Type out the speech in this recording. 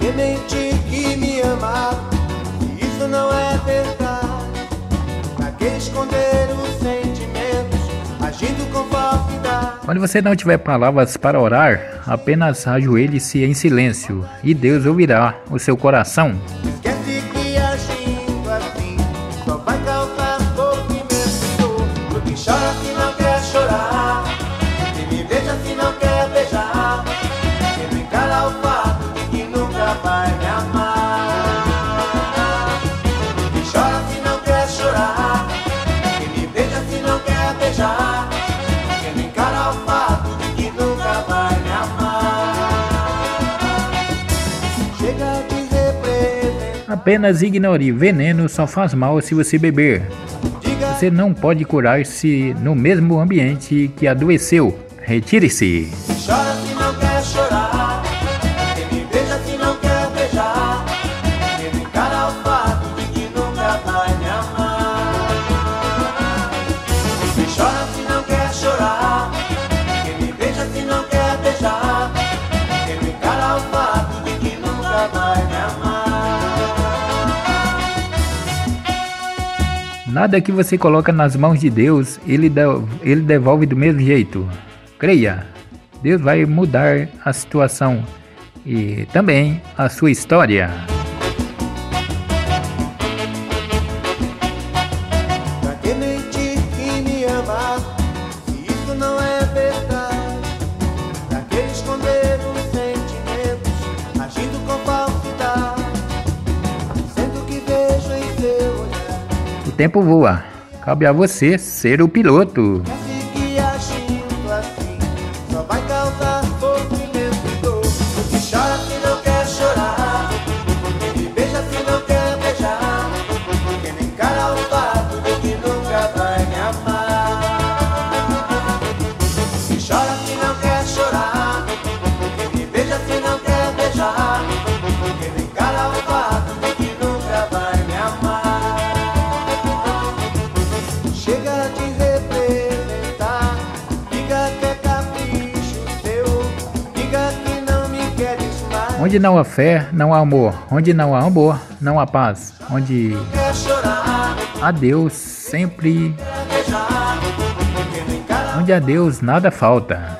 que mentir que me amar? Isso não é verdade. Pra que esconder os sentimentos, agindo com falsidade? Quando você não tiver palavras para orar, apenas ajoelhe-se em silêncio e Deus ouvirá o seu coração. Apenas ignore, veneno só faz mal se você beber. Você não pode curar-se no mesmo ambiente que adoeceu. Retire-se. Chora se não quer chorar, me se não quer beijar, me encara fato de que nunca vai me amar. Chora se não quer chorar, me se não quer beijar, me encara fato de que nunca vai me amar. Nada que você coloca nas mãos de Deus, ele, ele devolve do mesmo jeito. Creia, Deus vai mudar a situação e também a sua história. Pra tempo voa. Cabe a você ser o piloto. agindo assim só vai causar Onde não há fé, não há amor. Onde não há amor, não há paz. Onde há Deus, sempre. Onde há Deus, nada falta.